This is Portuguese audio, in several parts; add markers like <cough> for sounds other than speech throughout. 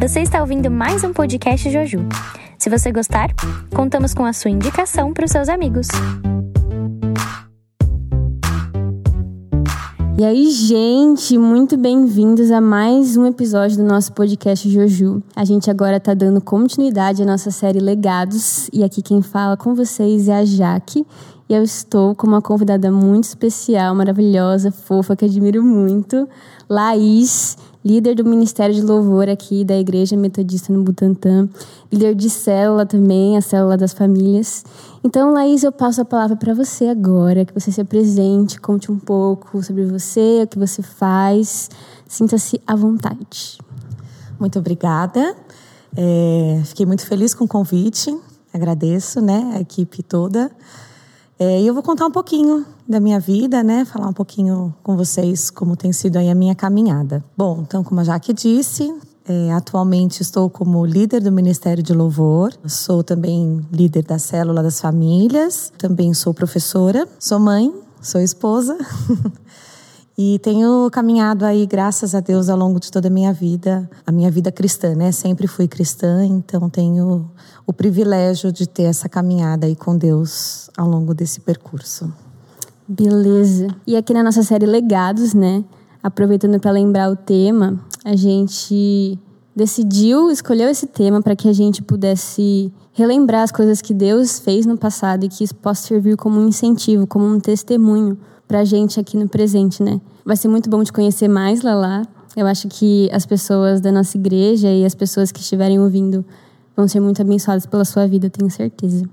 Você está ouvindo mais um podcast Joju. Se você gostar, contamos com a sua indicação para os seus amigos. E aí, gente, muito bem-vindos a mais um episódio do nosso podcast Joju. A gente agora tá dando continuidade à nossa série Legados e aqui quem fala com vocês é a Jaque. E eu estou com uma convidada muito especial, maravilhosa, fofa, que admiro muito, Laís líder do Ministério de Louvor aqui da Igreja Metodista no Butantã, líder de célula também, a célula das famílias. Então, Laís, eu passo a palavra para você agora, que você se apresente, conte um pouco sobre você, o que você faz. Sinta-se à vontade. Muito obrigada. É, fiquei muito feliz com o convite. Agradeço, né, a equipe toda. É, e eu vou contar um pouquinho da minha vida, né? Falar um pouquinho com vocês como tem sido aí a minha caminhada. Bom, então, como a Jaque disse, é, atualmente estou como líder do Ministério de Louvor. Sou também líder da Célula das Famílias. Também sou professora. Sou mãe. Sou esposa. <laughs> E tenho caminhado aí, graças a Deus, ao longo de toda a minha vida, a minha vida cristã, né? Sempre fui cristã, então tenho o privilégio de ter essa caminhada aí com Deus ao longo desse percurso. Beleza. E aqui na nossa série Legados, né? Aproveitando para lembrar o tema, a gente decidiu, escolheu esse tema para que a gente pudesse relembrar as coisas que Deus fez no passado e que isso possa servir como um incentivo, como um testemunho para a gente aqui no presente, né? Vai ser muito bom te conhecer mais, Lala. Eu acho que as pessoas da nossa igreja e as pessoas que estiverem ouvindo vão ser muito abençoadas pela sua vida, tenho certeza.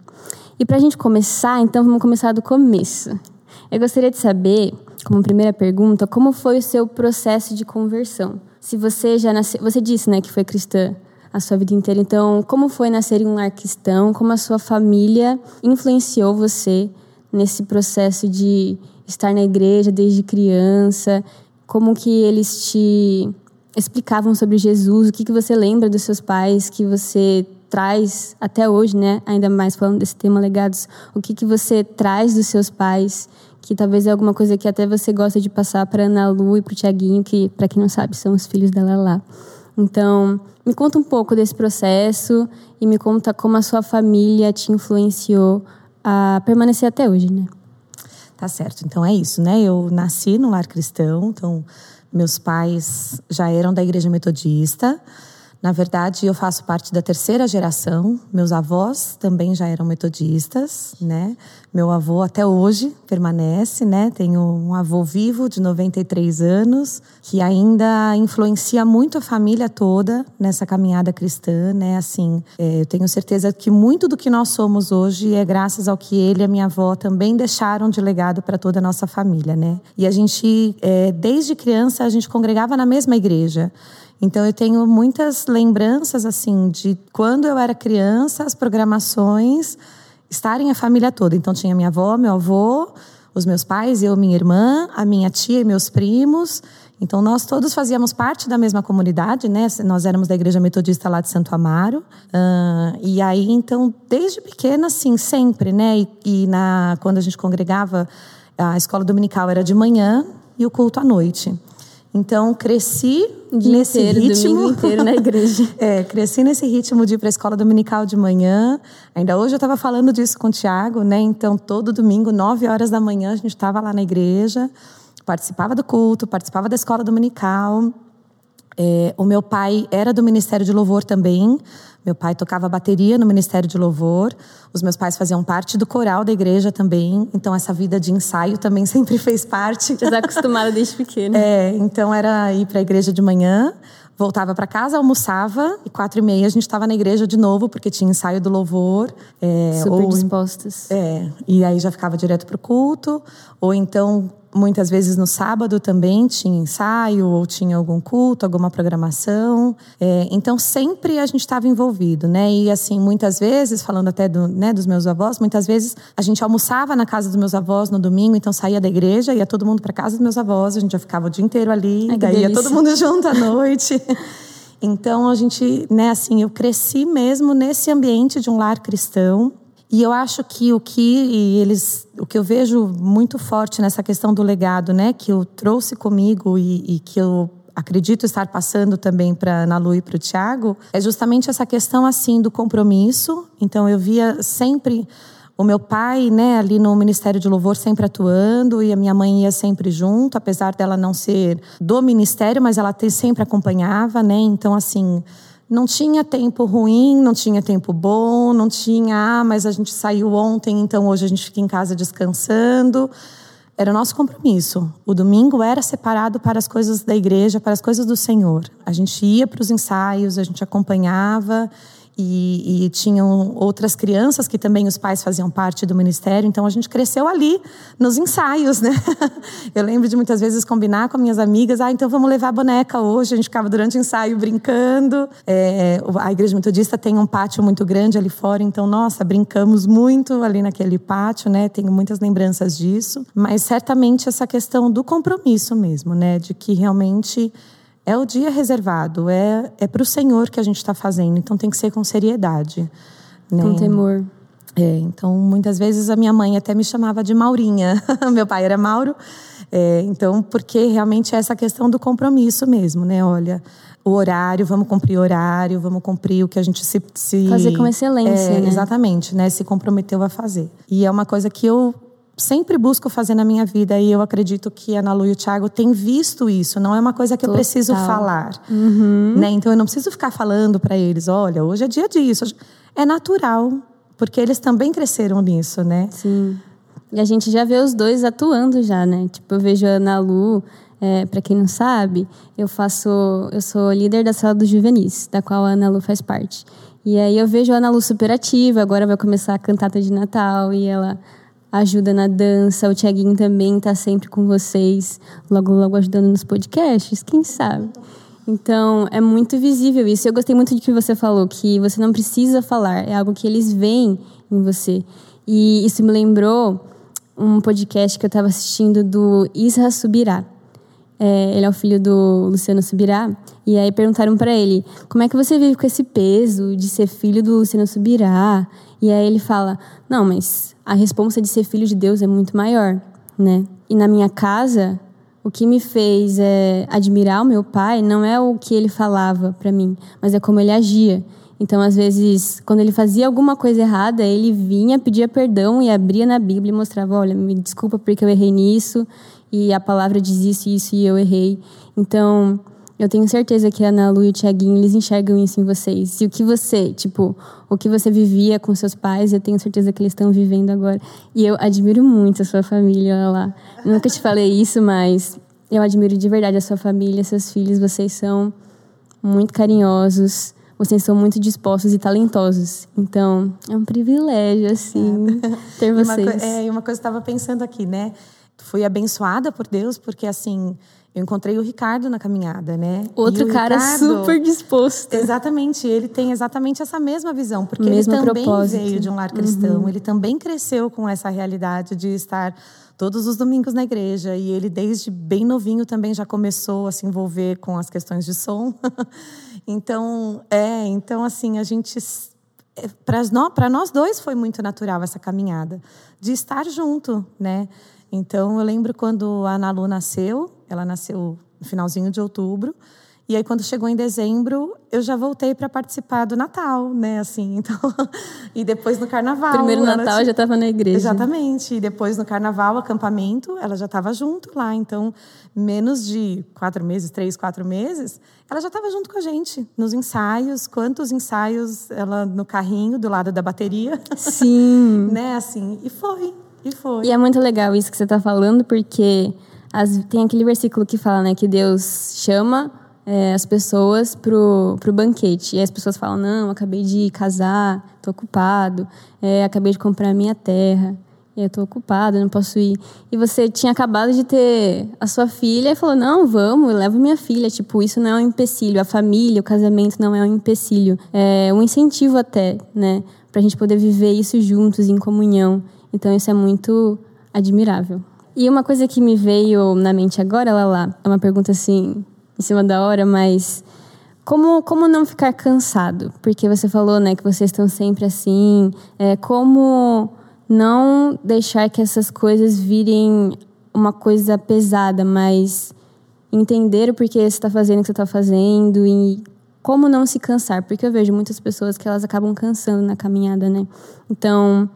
E para a gente começar, então vamos começar do começo. Eu gostaria de saber, como primeira pergunta, como foi o seu processo de conversão? Se você já nasceu, você disse, né, que foi cristã a sua vida inteira. Então, como foi nascer em um lar cristão? Como a sua família influenciou você nesse processo de estar na igreja desde criança, como que eles te explicavam sobre Jesus, o que, que você lembra dos seus pais, que você traz até hoje, né? Ainda mais falando desse tema legados, o que, que você traz dos seus pais, que talvez é alguma coisa que até você gosta de passar para Ana Lu e para o Tiaguinho, que para quem não sabe são os filhos dela lá. Então, me conta um pouco desse processo e me conta como a sua família te influenciou a permanecer até hoje, né? Tá certo. Então é isso, né? Eu nasci no lar cristão, então meus pais já eram da igreja metodista. Na verdade, eu faço parte da terceira geração. Meus avós também já eram metodistas, né? Meu avô até hoje permanece, né? Tenho um avô vivo de 93 anos que ainda influencia muito a família toda nessa caminhada cristã, né? Assim, é, eu tenho certeza que muito do que nós somos hoje é graças ao que ele e a minha avó também deixaram de legado para toda a nossa família, né? E a gente, é, desde criança, a gente congregava na mesma igreja. Então eu tenho muitas lembranças assim de quando eu era criança, as programações estarem a família toda. Então tinha minha avó, meu avô, os meus pais, eu, minha irmã, a minha tia e meus primos. Então nós todos fazíamos parte da mesma comunidade, né? Nós éramos da igreja metodista lá de Santo Amaro. Uh, e aí então desde pequena, assim, sempre, né? E, e na quando a gente congregava a escola dominical era de manhã e o culto à noite. Então, cresci nesse inteiro, ritmo. Inteiro na igreja. <laughs> é, cresci nesse ritmo de ir para a escola dominical de manhã. Ainda hoje eu estava falando disso com o Tiago, né? Então, todo domingo, nove horas da manhã, a gente estava lá na igreja, participava do culto, participava da escola dominical. É, o meu pai era do Ministério de Louvor também. Meu pai tocava bateria no Ministério de Louvor. Os meus pais faziam parte do coral da igreja também. Então, essa vida de ensaio também <laughs> sempre fez parte. Já está acostumada desde pequena. É, então era ir para a igreja de manhã, voltava para casa, almoçava e quatro e meia a gente estava na igreja de novo porque tinha ensaio do louvor. É, Super ou, dispostas. É, e aí já ficava direto para o culto. Ou então Muitas vezes no sábado também tinha ensaio ou tinha algum culto, alguma programação. É, então sempre a gente estava envolvido, né? E assim, muitas vezes, falando até do, né, dos meus avós, muitas vezes a gente almoçava na casa dos meus avós no domingo, então saía da igreja, ia todo mundo para casa dos meus avós, a gente já ficava o dia inteiro ali, Ai, daí ia todo mundo <laughs> junto à noite. então a gente, né, assim, eu cresci mesmo nesse ambiente de um lar cristão. E eu acho que o que eles, o que eu vejo muito forte nessa questão do legado, né, que eu trouxe comigo e, e que eu acredito estar passando também para Ana Lu e para o Tiago, é justamente essa questão assim do compromisso. Então eu via sempre o meu pai, né, ali no Ministério de Louvor sempre atuando e a minha mãe ia sempre junto, apesar dela não ser do ministério, mas ela sempre acompanhava, né? Então assim, não tinha tempo ruim, não tinha tempo bom, não tinha, ah, mas a gente saiu ontem, então hoje a gente fica em casa descansando. Era o nosso compromisso. O domingo era separado para as coisas da igreja, para as coisas do Senhor. A gente ia para os ensaios, a gente acompanhava e, e, tinham outras crianças que também os pais faziam parte do ministério, então a gente cresceu ali nos ensaios, né? <laughs> Eu lembro de muitas vezes combinar com minhas amigas, ah, então vamos levar a boneca hoje. A gente ficava durante o ensaio brincando. É, a igreja metodista tem um pátio muito grande ali fora, então nossa, brincamos muito ali naquele pátio, né? Tenho muitas lembranças disso, mas certamente essa questão do compromisso mesmo, né? De que realmente é o dia reservado, é, é para o Senhor que a gente está fazendo, então tem que ser com seriedade. Né? Com temor. É, então, muitas vezes a minha mãe até me chamava de Maurinha. <laughs> Meu pai era Mauro. É, então, porque realmente é essa questão do compromisso mesmo, né? Olha, o horário, vamos cumprir o horário, vamos cumprir o que a gente se. se fazer com excelência, é, né? Exatamente, né? Se comprometeu a fazer. E é uma coisa que eu sempre busco fazer na minha vida e eu acredito que a Ana Lu e o Thiago têm visto isso. Não é uma coisa que Total. eu preciso falar, uhum. né? Então eu não preciso ficar falando para eles, olha, hoje é dia disso. É natural, porque eles também cresceram nisso, né? Sim. E a gente já vê os dois atuando já, né? Tipo, eu vejo a Ana Lu, é, para quem não sabe, eu faço, eu sou líder da sala dos juvenis, da qual a Ana Lu faz parte. E aí eu vejo a Ana Lu super ativa, agora vai começar a cantata de Natal e ela ajuda na dança. O Tiaguinho também está sempre com vocês, logo, logo ajudando nos podcasts, quem sabe? Então, é muito visível isso. Eu gostei muito de que você falou, que você não precisa falar, é algo que eles veem em você. E isso me lembrou um podcast que eu estava assistindo do Isra Subirá. É, ele é o filho do Luciano Subirá. E aí perguntaram para ele: como é que você vive com esse peso de ser filho do Luciano Subirá? E aí ele fala: não, mas a responsa de ser filho de Deus é muito maior, né? E na minha casa, o que me fez é, admirar o meu pai não é o que ele falava para mim, mas é como ele agia. Então, às vezes, quando ele fazia alguma coisa errada, ele vinha, pedia perdão e abria na Bíblia e mostrava: olha, me desculpa porque eu errei nisso, e a palavra diz isso e isso e eu errei. Então, eu tenho certeza que a Ana Lu e o Tiaguinho, eles enxergam isso em vocês. E o que você, tipo, o que você vivia com seus pais, eu tenho certeza que eles estão vivendo agora. E eu admiro muito a sua família, olha lá. Eu nunca te falei isso, mas eu admiro de verdade a sua família, seus filhos. Vocês são muito carinhosos, vocês são muito dispostos e talentosos. Então, é um privilégio, assim, ter vocês. E uma, é, e uma coisa que eu estava pensando aqui, né? Fui abençoada por Deus, porque assim eu encontrei o Ricardo na caminhada, né? Outro cara Ricardo, super disposto. Exatamente, ele tem exatamente essa mesma visão, porque Mesmo ele também propósito. veio de um lar cristão, uhum. ele também cresceu com essa realidade de estar todos os domingos na igreja e ele desde bem novinho também já começou a se envolver com as questões de som. <laughs> então, é, então assim, a gente é, para nós, nós dois foi muito natural essa caminhada de estar junto, né? Então, eu lembro quando a Ana Lu nasceu, ela nasceu no finalzinho de outubro, e aí quando chegou em dezembro, eu já voltei para participar do Natal, né, assim. <laughs> Então, e depois no carnaval. Primeiro Natal tinha... já estava na igreja. Exatamente. E depois no carnaval, acampamento, ela já estava junto lá. Então, menos de quatro meses, três, quatro meses, ela já estava junto com a gente nos ensaios. Quantos ensaios ela no carrinho do lado da bateria? Sim. <laughs> né, assim. E foi. E foi. E é muito legal isso que você está falando, porque as, tem aquele versículo que fala, né, que Deus chama é, as pessoas pro, pro banquete. E as pessoas falam, não, acabei de casar, tô ocupado, é, acabei de comprar minha terra, eu tô ocupado, não posso ir. E você tinha acabado de ter a sua filha e falou, não, vamos, leva minha filha. Tipo, isso não é um empecilho. A família, o casamento não é um empecilho. É um incentivo até, né? Pra gente poder viver isso juntos, em comunhão. Então isso é muito admirável. E uma coisa que me veio na mente agora, lá, é uma pergunta assim, em cima da hora, mas como, como não ficar cansado? Porque você falou, né, que vocês estão sempre assim. É, como não deixar que essas coisas virem uma coisa pesada, mas entender o porquê você está fazendo o que você está fazendo e como não se cansar, porque eu vejo muitas pessoas que elas acabam cansando na caminhada, né? Então,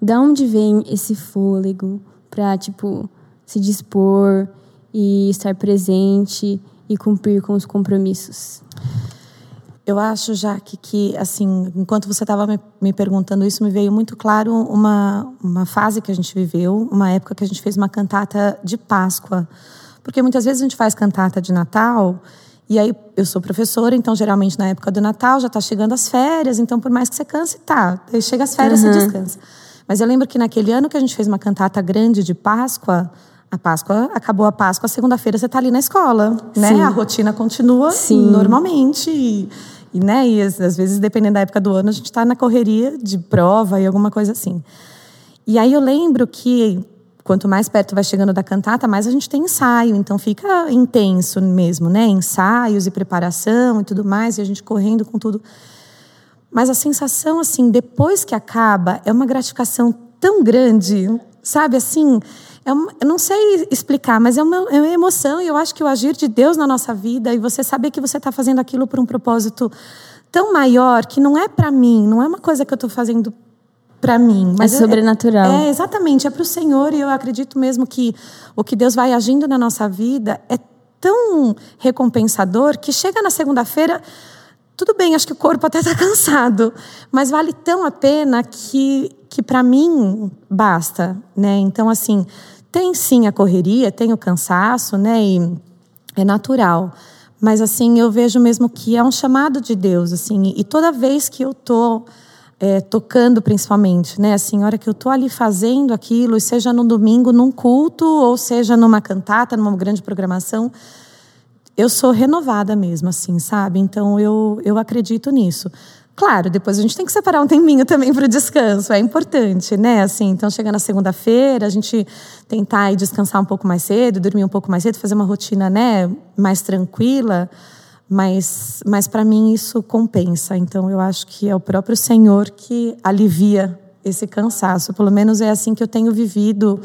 da onde vem esse fôlego para tipo se dispor e estar presente e cumprir com os compromissos? Eu acho, Jaque, que, assim, enquanto você estava me, me, perguntando isso, me veio muito claro uma, uma fase que a gente viveu, uma época que a gente fez uma cantata de Páscoa. Porque muitas vezes a gente faz cantata de Natal, e aí eu sou professora, então geralmente na época do Natal já está chegando as férias, então por mais que você canse, tá. Aí chega as férias, uhum. você descansa. Mas eu lembro que naquele ano que a gente fez uma cantata grande de Páscoa, a Páscoa, acabou a Páscoa, segunda-feira você está ali na escola, né? Sim. A rotina continua Sim. normalmente. E, e, né, e às, às vezes, dependendo da época do ano, a gente está na correria de prova e alguma coisa assim. E aí eu lembro que quanto mais perto vai chegando da cantata, mais a gente tem ensaio, então fica intenso mesmo, né? Ensaios e preparação e tudo mais, e a gente correndo com tudo. Mas a sensação, assim, depois que acaba, é uma gratificação tão grande, sabe? Assim, é eu não sei explicar, mas é uma, é uma emoção e eu acho que o agir de Deus na nossa vida e você saber que você está fazendo aquilo por um propósito tão maior que não é para mim, não é uma coisa que eu estou fazendo para mim. Mas é sobrenatural. É, é exatamente, é para o Senhor e eu acredito mesmo que o que Deus vai agindo na nossa vida é tão recompensador que chega na segunda-feira tudo bem, acho que o corpo até está cansado, mas vale tão a pena que, que para mim basta, né? Então assim, tem sim a correria, tem o cansaço, né? E é natural. Mas assim, eu vejo mesmo que é um chamado de Deus, assim. E toda vez que eu tô é, tocando, principalmente, né? Assim, a hora que eu tô ali fazendo aquilo, seja no domingo, num culto, ou seja numa cantata, numa grande programação, eu sou renovada mesmo, assim, sabe? Então eu, eu acredito nisso. Claro, depois a gente tem que separar um tempinho <laughs> também para o descanso, é importante, né? Assim, então chega na segunda-feira, a gente tentar ir descansar um pouco mais cedo, dormir um pouco mais cedo, fazer uma rotina, né, mais tranquila, mas mas para mim isso compensa. Então eu acho que é o próprio Senhor que alivia esse cansaço. Pelo menos é assim que eu tenho vivido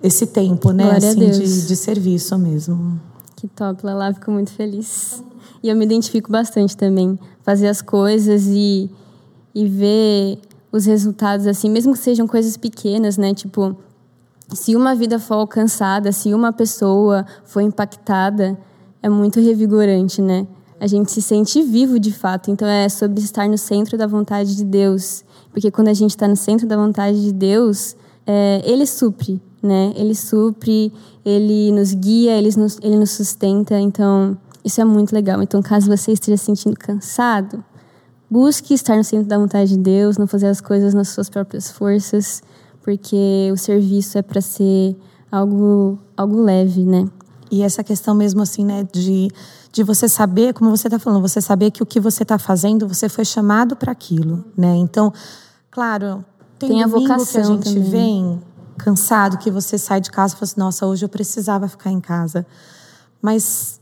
esse tempo, né, assim de, de serviço mesmo. Que top, Lala, fico muito feliz. E eu me identifico bastante também. Fazer as coisas e, e ver os resultados, assim, mesmo que sejam coisas pequenas, né? Tipo, se uma vida for alcançada, se uma pessoa for impactada, é muito revigorante, né? A gente se sente vivo de fato. Então é sobre estar no centro da vontade de Deus. Porque quando a gente está no centro da vontade de Deus, é, Ele supre, né? Ele supre, Ele nos guia, Ele nos, ele nos sustenta. Então isso é muito legal. Então, caso você esteja se sentindo cansado, busque estar no centro da vontade de Deus, não fazer as coisas nas suas próprias forças, porque o serviço é para ser algo, algo leve, né? E essa questão mesmo assim, né, de, de você saber, como você está falando, você saber que o que você está fazendo, você foi chamado para aquilo, né? Então, claro, tem, tem a vocação que a gente também. vem cansado, que você sai de casa e fala assim, nossa, hoje eu precisava ficar em casa. Mas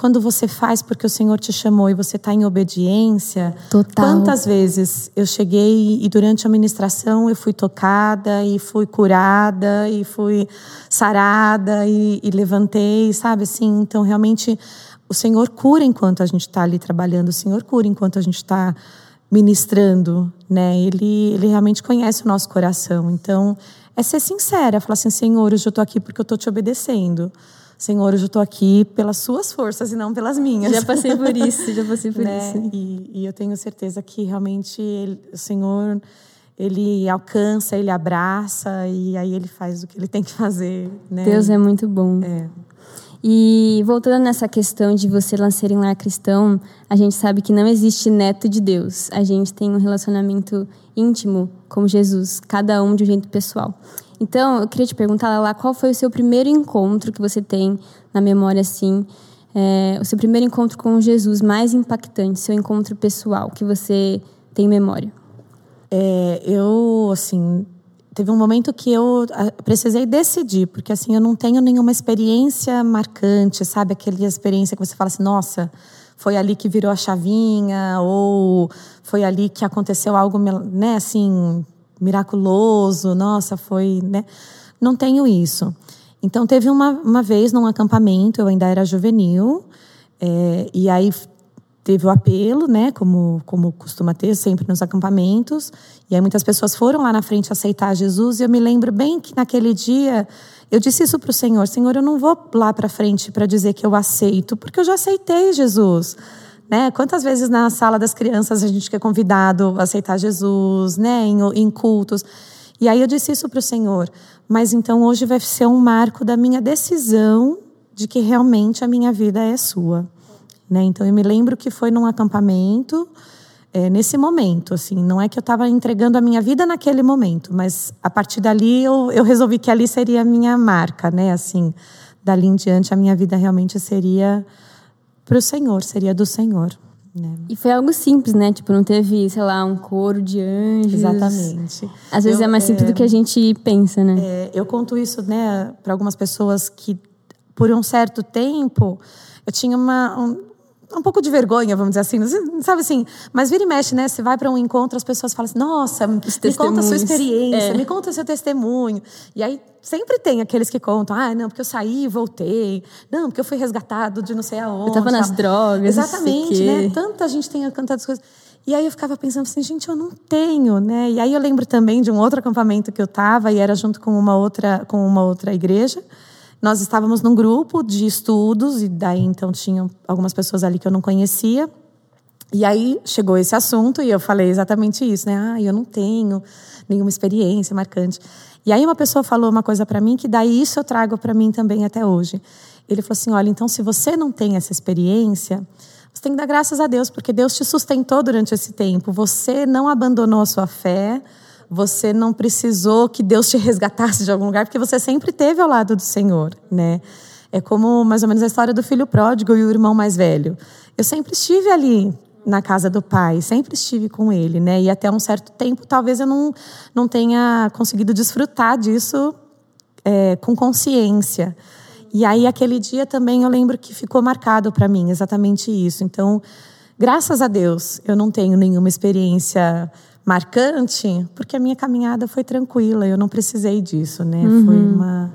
quando você faz porque o Senhor te chamou e você está em obediência. Total. Quantas vezes eu cheguei e durante a ministração eu fui tocada e fui curada e fui sarada e, e levantei, sabe assim? Então realmente o Senhor cura enquanto a gente está ali trabalhando, o Senhor cura enquanto a gente está ministrando, né? Ele, ele realmente conhece o nosso coração. Então é ser sincera, falar assim, Senhor, hoje eu estou aqui porque eu estou te obedecendo. Senhor, hoje eu estou aqui pelas suas forças e não pelas minhas. Já passei por <laughs> isso, já passei por né? isso. E, e, eu tenho certeza que realmente ele, o Senhor, ele alcança, ele abraça e aí ele faz o que ele tem que fazer. Né? Deus é muito bom. É. E voltando nessa questão de você nascer em lar cristão, a gente sabe que não existe neto de Deus. A gente tem um relacionamento íntimo com Jesus, cada um de um jeito pessoal. Então, eu queria te perguntar, lá qual foi o seu primeiro encontro que você tem na memória, assim, é, o seu primeiro encontro com Jesus mais impactante, seu encontro pessoal que você tem memória? É, eu, assim, teve um momento que eu precisei decidir, porque assim, eu não tenho nenhuma experiência marcante, sabe? Aquela experiência que você fala assim, nossa, foi ali que virou a chavinha, ou foi ali que aconteceu algo, né, assim, miraculoso, nossa, foi, né? Não tenho isso. Então, teve uma, uma vez num acampamento, eu ainda era juvenil, é, e aí teve o apelo, né, como, como costuma ter sempre nos acampamentos, e aí muitas pessoas foram lá na frente aceitar Jesus, e eu me lembro bem que naquele dia eu disse isso para o Senhor: Senhor, eu não vou lá para frente para dizer que eu aceito, porque eu já aceitei Jesus. Né? Quantas vezes na sala das crianças a gente é convidado a aceitar Jesus, né? em, em cultos. E aí eu disse isso para o Senhor. Mas então hoje vai ser um marco da minha decisão de que realmente a minha vida é sua. Né? Então eu me lembro que foi num acampamento, é, nesse momento, assim, não é que eu estava entregando a minha vida naquele momento, mas a partir dali eu, eu resolvi que ali seria a minha marca, né? Assim, dali em diante a minha vida realmente seria para o Senhor, seria do Senhor. Né? E foi algo simples, né? Tipo, não teve, sei lá, um coro de anjos. Exatamente. Às vezes eu, é mais simples é, do que a gente pensa, né? É, eu conto isso, né, para algumas pessoas que, por um certo tempo, eu tinha uma, um, um pouco de vergonha, vamos dizer assim, sabe assim? Mas vira e mexe, né? Você vai para um encontro, as pessoas falam assim: nossa, me conta a sua experiência, é. me conta o seu testemunho. E aí sempre tem aqueles que contam: ah, não, porque eu saí e voltei, não, porque eu fui resgatado de não sei aonde. Eu tava nas drogas. Exatamente, né? Tanta gente tem cantado coisas. E aí eu ficava pensando assim, gente, eu não tenho, né? E aí eu lembro também de um outro acampamento que eu estava e era junto com uma outra com uma outra igreja. Nós estávamos num grupo de estudos, e daí então tinham algumas pessoas ali que eu não conhecia. E aí chegou esse assunto e eu falei exatamente isso, né? Ah, eu não tenho nenhuma experiência marcante. E aí uma pessoa falou uma coisa para mim que daí isso eu trago para mim também até hoje. Ele falou assim: olha, então se você não tem essa experiência, você tem que dar graças a Deus, porque Deus te sustentou durante esse tempo. Você não abandonou a sua fé, você não precisou que Deus te <laughs> resgatasse de algum lugar, porque você sempre esteve ao lado do Senhor, né? É como mais ou menos a história do filho pródigo e o irmão mais velho. Eu sempre estive ali na casa do pai, sempre estive com ele, né? E até um certo tempo, talvez eu não, não tenha conseguido desfrutar disso é, com consciência. E aí, aquele dia também eu lembro que ficou marcado para mim exatamente isso. Então, graças a Deus, eu não tenho nenhuma experiência marcante, porque a minha caminhada foi tranquila, eu não precisei disso, né? Uhum. Foi uma,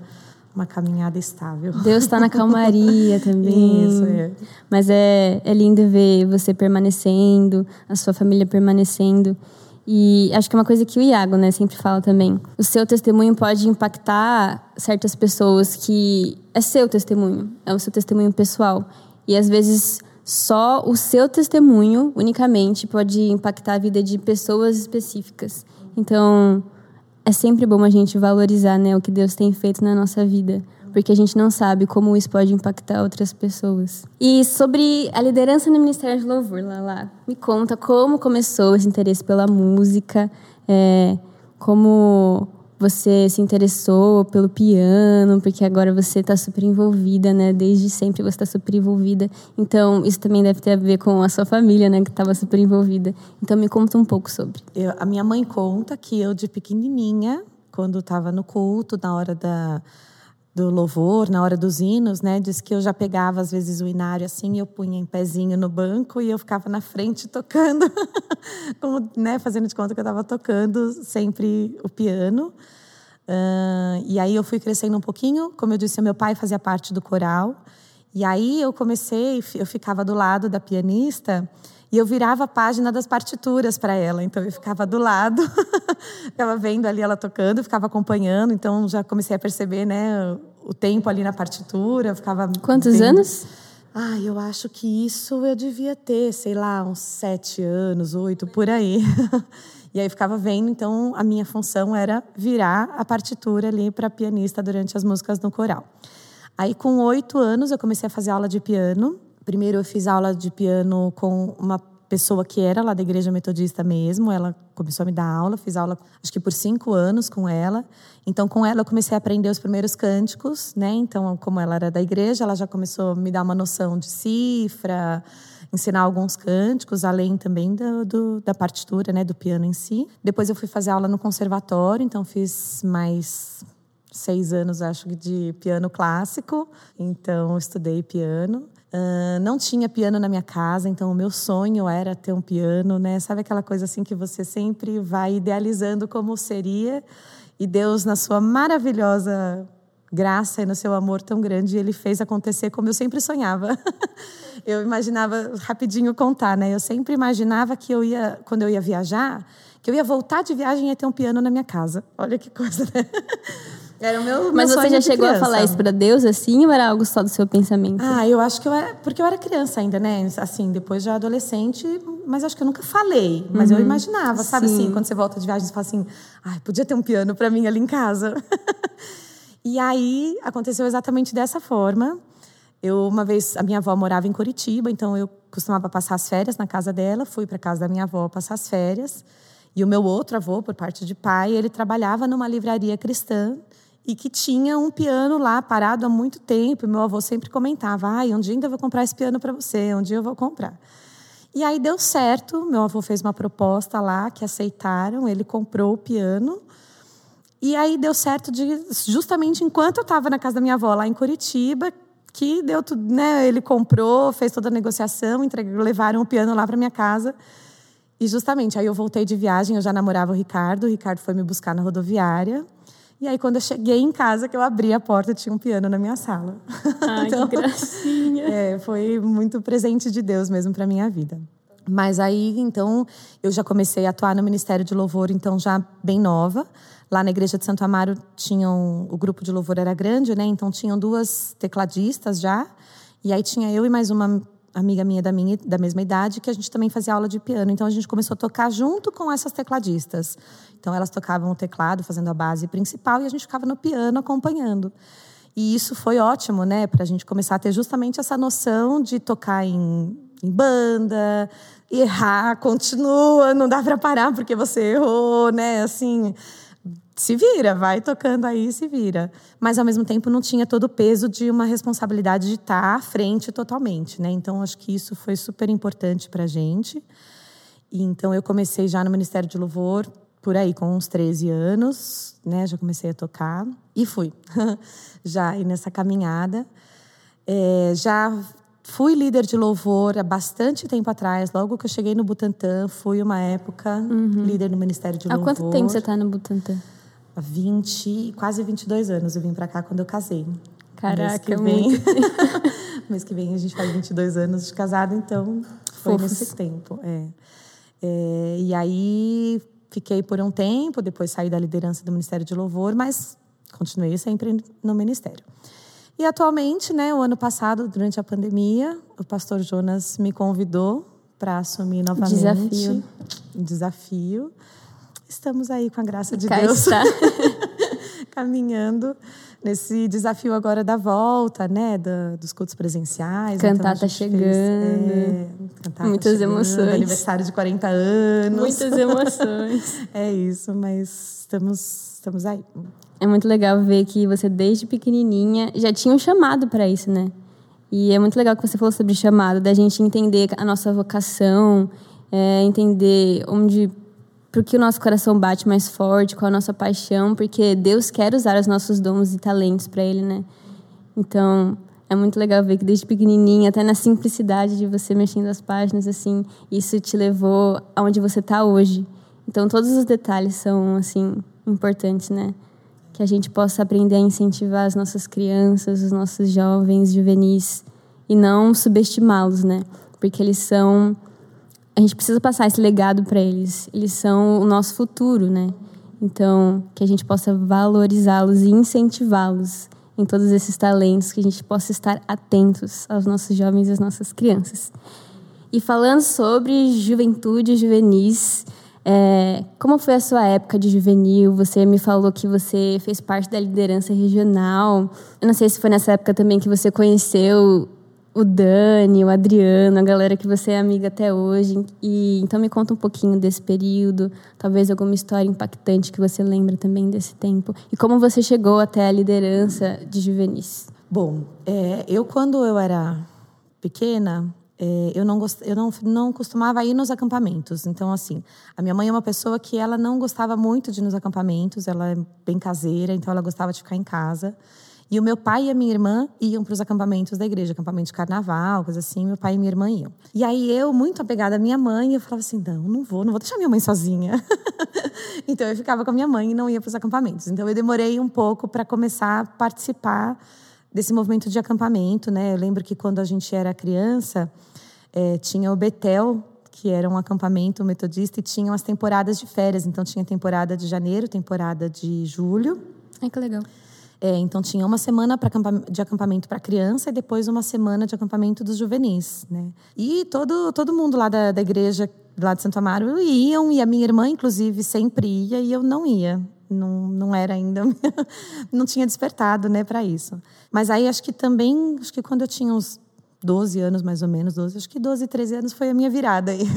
uma caminhada estável. Deus está na calmaria também. <laughs> Isso, é. Mas é, é lindo ver você permanecendo, a sua família permanecendo. E acho que é uma coisa que o Iago, né, sempre fala também. O seu testemunho pode impactar certas pessoas que é seu testemunho, é o seu testemunho pessoal. E às vezes só o seu testemunho, unicamente, pode impactar a vida de pessoas específicas. Então, é sempre bom a gente valorizar né, o que Deus tem feito na nossa vida, porque a gente não sabe como isso pode impactar outras pessoas. E sobre a liderança no Ministério de Louvor, Lala, me conta como começou esse interesse pela música, é, como você se interessou pelo piano, porque agora você está super envolvida, né? Desde sempre você está super envolvida. Então, isso também deve ter a ver com a sua família, né? Que estava super envolvida. Então, me conta um pouco sobre. Eu, a minha mãe conta que eu, de pequenininha, quando estava no culto, na hora da do louvor, na hora dos hinos, né? Diz que eu já pegava às vezes o inário assim, eu punha em pezinho no banco e eu ficava na frente tocando, <laughs> como, né? Fazendo de conta que eu estava tocando sempre o piano. Uh, e aí eu fui crescendo um pouquinho, como eu disse, meu pai fazia parte do coral. E aí eu comecei, eu ficava do lado da pianista e eu virava a página das partituras para ela. Então eu ficava do lado, <laughs> ficava vendo ali ela tocando, ficava acompanhando. Então já comecei a perceber, né, o tempo ali na partitura. Ficava quantos vendo. anos? Ah, eu acho que isso eu devia ter, sei lá, uns sete anos, oito por aí. <laughs> e aí ficava vendo. Então a minha função era virar a partitura ali para pianista durante as músicas no coral. Aí com oito anos eu comecei a fazer aula de piano Primeiro eu fiz aula de piano com uma pessoa que era lá da igreja metodista mesmo. Ela começou a me dar aula, fiz aula acho que por cinco anos com ela. Então com ela eu comecei a aprender os primeiros cânticos, né? Então como ela era da igreja, ela já começou a me dar uma noção de cifra, ensinar alguns cânticos, além também do, do, da partitura, né, do piano em si. Depois eu fui fazer aula no conservatório, então fiz mais seis anos, acho que, de piano clássico. Então estudei piano. Não tinha piano na minha casa, então o meu sonho era ter um piano, né? Sabe aquela coisa assim que você sempre vai idealizando como seria? E Deus, na sua maravilhosa graça e no seu amor tão grande, ele fez acontecer como eu sempre sonhava. <laughs> eu imaginava, rapidinho contar, né? Eu sempre imaginava que eu ia, quando eu ia viajar, que eu ia voltar de viagem e ia ter um piano na minha casa. Olha que coisa, né? <laughs> Era o meu, Mas você já chegou criança. a falar isso para Deus assim ou era algo só do seu pensamento? Ah, eu acho que eu era, porque eu era criança ainda, né? Assim, depois já adolescente, mas acho que eu nunca falei, mas uhum. eu imaginava, sabe Sim. assim, quando você volta de viagem, você fala assim: "Ai, podia ter um piano para mim ali em casa". <laughs> e aí aconteceu exatamente dessa forma. Eu uma vez a minha avó morava em Curitiba, então eu costumava passar as férias na casa dela, fui para casa da minha avó passar as férias. E o meu outro avô, por parte de pai, ele trabalhava numa livraria cristã e que tinha um piano lá parado há muito tempo. E meu avô sempre comentava: ai, um dia ainda vou comprar esse piano para você, um dia eu vou comprar. E aí deu certo, meu avô fez uma proposta lá que aceitaram, ele comprou o piano. E aí deu certo de, justamente enquanto eu estava na casa da minha avó lá em Curitiba, que deu tudo, né? Ele comprou, fez toda a negociação, entregou, levaram o piano lá para minha casa. E justamente aí eu voltei de viagem, eu já namorava o Ricardo, o Ricardo foi me buscar na rodoviária. E aí, quando eu cheguei em casa, que eu abri a porta, tinha um piano na minha sala. Ai, <laughs> então, que gracinha! É, foi muito presente de Deus mesmo para minha vida. Mas aí, então, eu já comecei a atuar no Ministério de Louvor, então, já bem nova. Lá na Igreja de Santo Amaro, tinham, o grupo de louvor era grande, né? Então, tinham duas tecladistas já. E aí, tinha eu e mais uma amiga minha da, minha da mesma idade, que a gente também fazia aula de piano. Então, a gente começou a tocar junto com essas tecladistas. Então elas tocavam o teclado, fazendo a base principal, e a gente ficava no piano acompanhando. E isso foi ótimo, né, para a gente começar a ter justamente essa noção de tocar em, em banda, errar, <laughs> continua, não dá para parar porque você errou, né, assim se vira, vai tocando aí, se vira. Mas ao mesmo tempo não tinha todo o peso de uma responsabilidade de estar à frente totalmente, né? Então acho que isso foi super importante para a gente. E então eu comecei já no Ministério de Louvor por aí com uns 13 anos, né? Já comecei a tocar e fui <laughs> já aí nessa caminhada. É, já fui líder de louvor há bastante tempo atrás. Logo que eu cheguei no Butantã, fui uma época uhum. líder no Ministério de Louvor. Há quanto tempo você está no Butantã? Há 20, quase 22 anos. Eu vim para cá quando eu casei. Caraca, mês que vem, <laughs> mês que vem a gente faz 22 anos de casado, então foi Fofos. nesse tempo. É. É, e aí Fiquei por um tempo, depois saí da liderança do Ministério de Louvor, mas continuei sempre no ministério. E atualmente, né, o ano passado, durante a pandemia, o pastor Jonas me convidou para assumir novamente desafio. um desafio. Estamos aí com a graça de Cá Deus está. <laughs> caminhando nesse desafio agora da volta, né, da, dos cultos presenciais. Cantar então, tá chegando. Fez, é, cantar tá Muitas tá chegando, emoções. Aniversário de 40 anos. Muitas emoções. <laughs> é isso, mas estamos, estamos aí. É muito legal ver que você, desde pequenininha, já tinha um chamado para isso, né? E é muito legal que você falou sobre chamado, da gente entender a nossa vocação, é, entender onde porque o nosso coração bate mais forte, com a nossa paixão, porque Deus quer usar os nossos dons e talentos para Ele, né? Então, é muito legal ver que desde pequenininha, até na simplicidade de você mexendo as páginas, assim, isso te levou aonde você está hoje. Então, todos os detalhes são, assim, importantes, né? Que a gente possa aprender a incentivar as nossas crianças, os nossos jovens, juvenis, e não subestimá-los, né? Porque eles são a gente precisa passar esse legado para eles. Eles são o nosso futuro, né? Então, que a gente possa valorizá-los e incentivá-los em todos esses talentos, que a gente possa estar atentos aos nossos jovens e às nossas crianças. E falando sobre juventude juvenis, é, como foi a sua época de juvenil? Você me falou que você fez parte da liderança regional. Eu não sei se foi nessa época também que você conheceu o Dani, o Adriano, a galera que você é amiga até hoje. E então me conta um pouquinho desse período, talvez alguma história impactante que você lembra também desse tempo e como você chegou até a liderança de juvenis. Bom, é, eu quando eu era pequena, é, eu, não, gost... eu não, não costumava ir nos acampamentos. Então, assim, a minha mãe é uma pessoa que ela não gostava muito de ir nos acampamentos, ela é bem caseira, então ela gostava de ficar em casa. E o meu pai e a minha irmã iam para os acampamentos da igreja, acampamento de carnaval, coisa assim. Meu pai e minha irmã iam. E aí eu, muito apegada à minha mãe, eu falava assim: não, não vou, não vou deixar minha mãe sozinha. <laughs> então eu ficava com a minha mãe e não ia para os acampamentos. Então eu demorei um pouco para começar a participar desse movimento de acampamento, né? Eu lembro que quando a gente era criança, é, tinha o Betel, que era um acampamento metodista, e tinham as temporadas de férias. Então tinha temporada de janeiro, temporada de julho. Ai, que legal. É, então tinha uma semana de acampamento para criança e depois uma semana de acampamento dos juvenis, né? E todo todo mundo lá da, da igreja lá de Santo Amaro iam e a minha irmã inclusive sempre ia e eu não ia não, não era ainda, <laughs> não tinha despertado, né, para isso. Mas aí acho que também, acho que quando eu tinha uns 12 anos mais ou menos, 12, acho que 12, 13 anos foi a minha virada aí. <laughs>